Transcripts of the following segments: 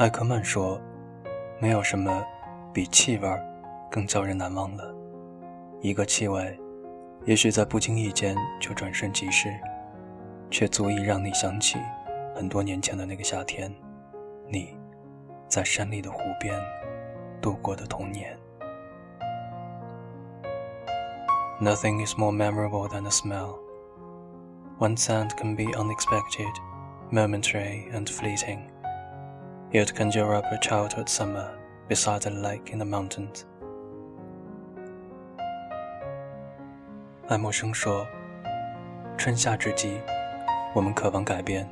艾克曼说：“没有什么比气味更叫人难忘了。一个气味，也许在不经意间就转瞬即逝，却足以让你想起很多年前的那个夏天，你在山里的湖边度过的童年。” Nothing is more memorable than a smell. One scent can be unexpected, momentary, and fleeting. Yet conjure up a childhood summer beside a lake in the mountains. 爱默生说：“春夏之际，我们渴望改变；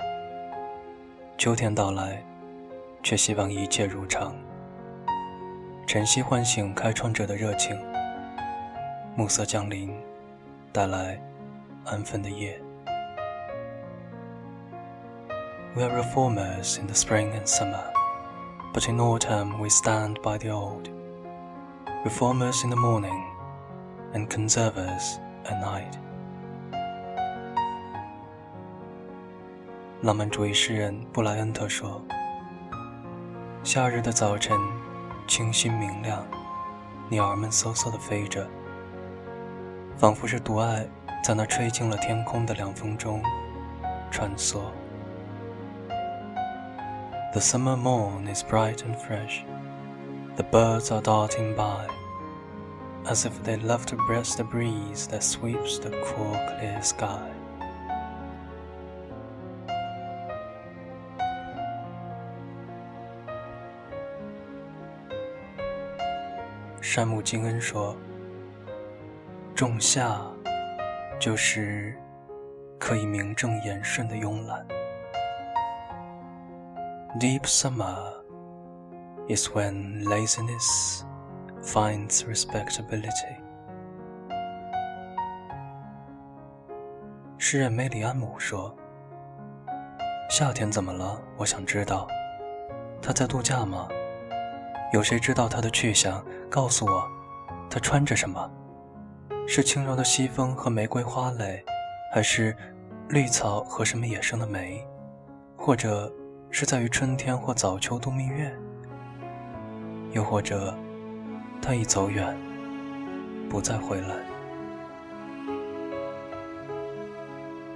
秋天到来，却希望一切如常。晨曦唤醒开创者的热情。”暮色降临，带来安分的夜。We are reformers in the spring and summer, but in autumn we stand by the old. Reformers in the morning, and conservers at night. 浪漫主义诗人布莱恩特说：“夏日的早晨，清新明亮，鸟儿们嗖嗖地飞着。”仿佛是独爱在那吹进了天空的凉风中穿梭。The summer morn is bright and fresh. The birds are darting by, as if they love to breast the breeze that sweeps the cool, clear sky. 山姆金恩说。仲夏，就是可以名正言顺的慵懒。 Deep summer is when laziness finds respectability。诗人梅里安姆说：“夏天怎么了？我想知道。他在度假吗？有谁知道他的去向？告诉我，他穿着什么？”是轻柔的西风和玫瑰花蕾，还是绿草和什么野生的梅，或者是在于春天或早秋度蜜月？又或者，他已走远，不再回来？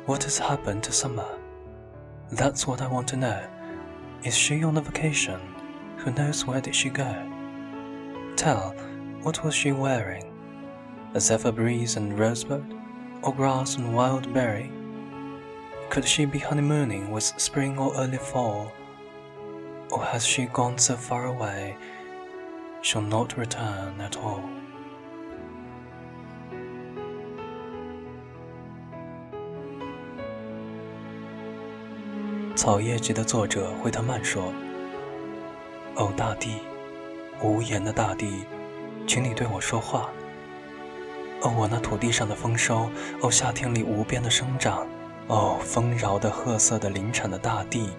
What has happened to summer? That's what I want to know. Is she on a vacation? Who knows where did she go? Tell, what was she wearing? a zephyr breeze and rosebud, or grass and wild berry? Could she be honeymooning with spring or early fall? Or has she gone so far away, she'll not return at all? 草叶集的作者惠特曼说：“哦，大地，无言的大地，请你对我说话。”哦，我那土地上的丰收，哦，夏天里无边的生长，哦，丰饶的褐色的林产的大地，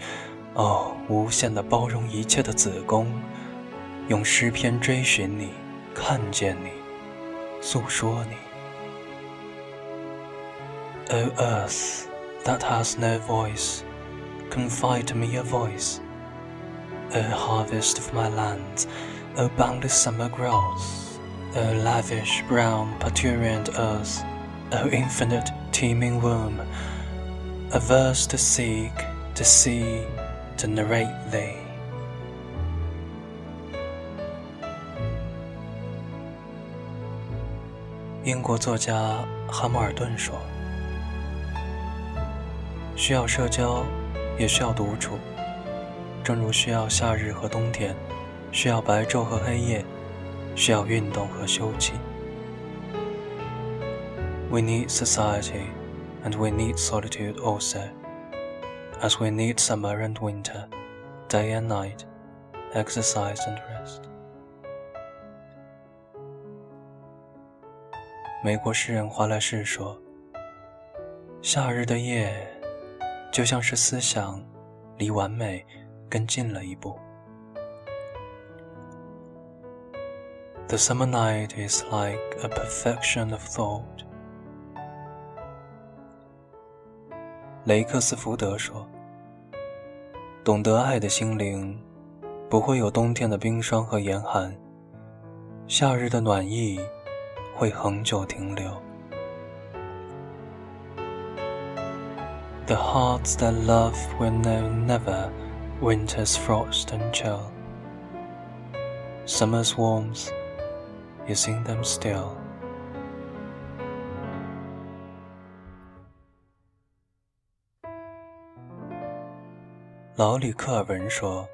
哦，无限的包容一切的子宫，用诗篇追寻你，看见你，诉说你。O earth that has no voice, confide me a voice. O harvest of my lands, O boundless summer growth. O lavish, brown, parturient earth, O infinite, teeming womb, A verse to seek, to see, to narrate thee. 英国作家哈姆尔顿说：“需要社交，也需要独处，正如需要夏日和冬天，需要白昼和黑夜。”需要运动和休憩。We need society, and we need solitude also, as we need summer and winter, day and night, exercise and rest. 美国诗人华莱士说：“夏日的夜，就像是思想离完美更近了一步。” The summer night is like a perfection of thought. 雷克斯福德说：“懂得爱的心灵，不会有冬天的冰霜和严寒，夏日的暖意会恒久停留。The hearts that love will know never winter's frost and chill. Summer's warmth is in them still. 老李克尔文说：“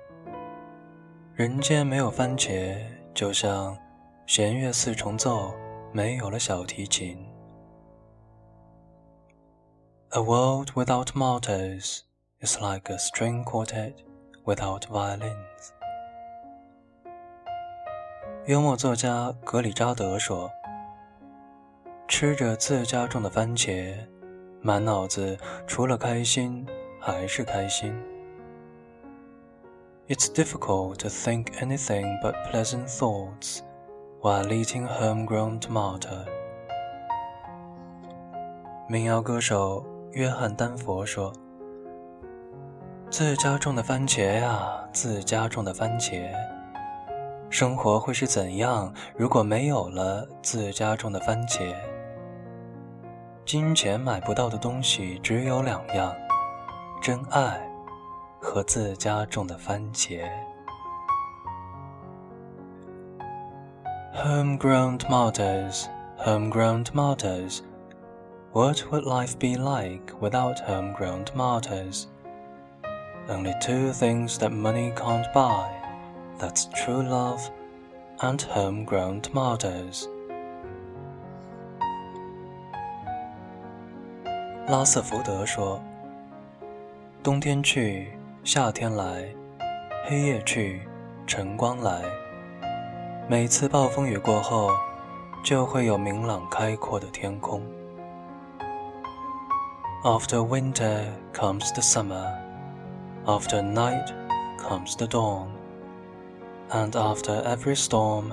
人间没有番茄，就像弦乐四重奏没有了小提琴。” A world without mottos is like a string quartet without violins。幽默作家格里扎德说：“吃着自家种的番茄，满脑子除了开心还是开心。” It's difficult to think anything but pleasant thoughts while eating homegrown tomato。民谣歌手约翰丹佛说：“自家种的番茄呀，自家种的番茄，生活会是怎样？如果没有了自家种的番茄，金钱买不到的东西只有两样：真爱。”和自家种的番茄。Homegrown tomatoes, homegrown tomatoes. What would life be like without homegrown tomatoes? Only two things that money can't buy. That's true love and homegrown tomatoes. 拉瑟福德说：“冬天去， 夏天来，黑夜去，晨光来。每次暴风雨过后，就会有明朗开阔的天空。After winter comes the summer, after night comes the dawn, and after every storm,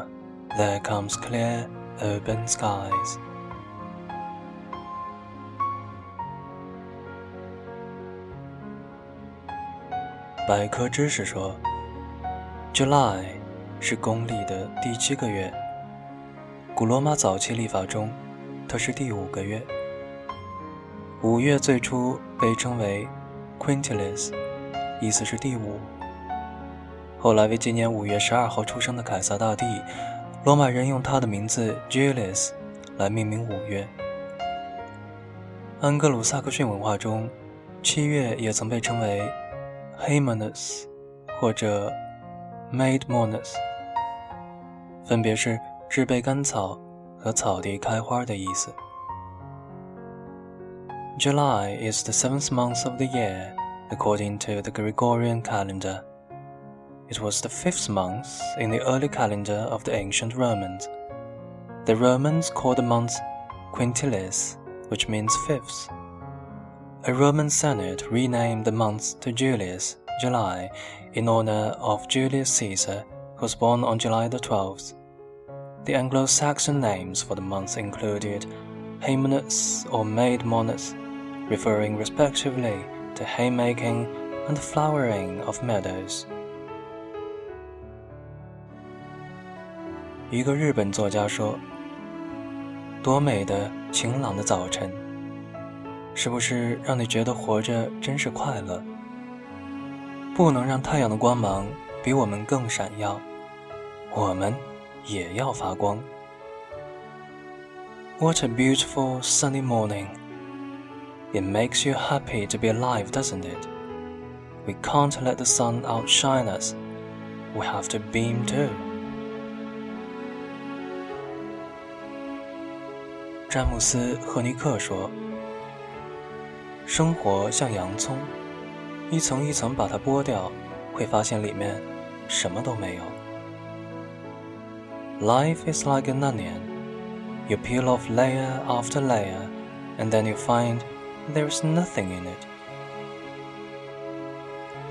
there comes clear, open skies. 百科知识说，July 是公历的第七个月。古罗马早期历法中，它是第五个月。五月最初被称为 Quintilis，意思是第五。后来为纪念五月十二号出生的凯撒大帝，罗马人用他的名字 Julius 来命名五月。安格鲁萨克逊文化中，七月也曾被称为。Haymonus 或者 Made Monus，分别是制备干草和草地开花的意思。July is the seventh month of the year according to the Gregorian calendar. It was the fifth month in the early calendar of the ancient Romans. The Romans called the month Quintilis, which means fifth. A Roman Senate renamed the month to Julius, July, in honor of Julius Caesar, who was born on July the 12th. The Anglo Saxon names for the month included Haymonus or Maid Monus, referring respectively to haymaking and the flowering of meadows. 一个日本作家说：“多美的晴朗的早晨！” 是不是让你觉得活着真是快乐？不能让太阳的光芒比我们更闪耀，我们也要发光。What a beautiful sunny morning! It makes you happy to be alive, doesn't it? We can't let the sun outshine us. We have to beam too. 詹姆斯·赫尼克说。 生活像洋葱，一层一层把它剥掉，会发现里面什么都没有。Life is like an onion. You peel off layer after layer, and then you find there's nothing in it.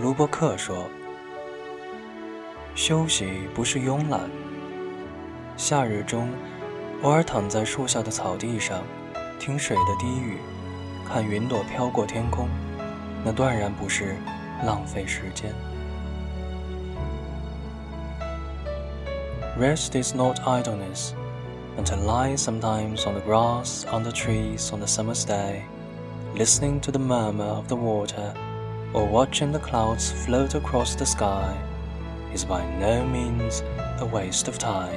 卢伯克说：“休息不是慵懒。夏日中，偶尔躺在树下的草地上，听水的低语。”看云朵飘过天空，那断然不是浪费时间。 Rest is not idleness, and to lie sometimes on the grass under trees on a summer's day, listening to the murmur of the water, or watching the clouds float across the sky, is by no means a waste of time.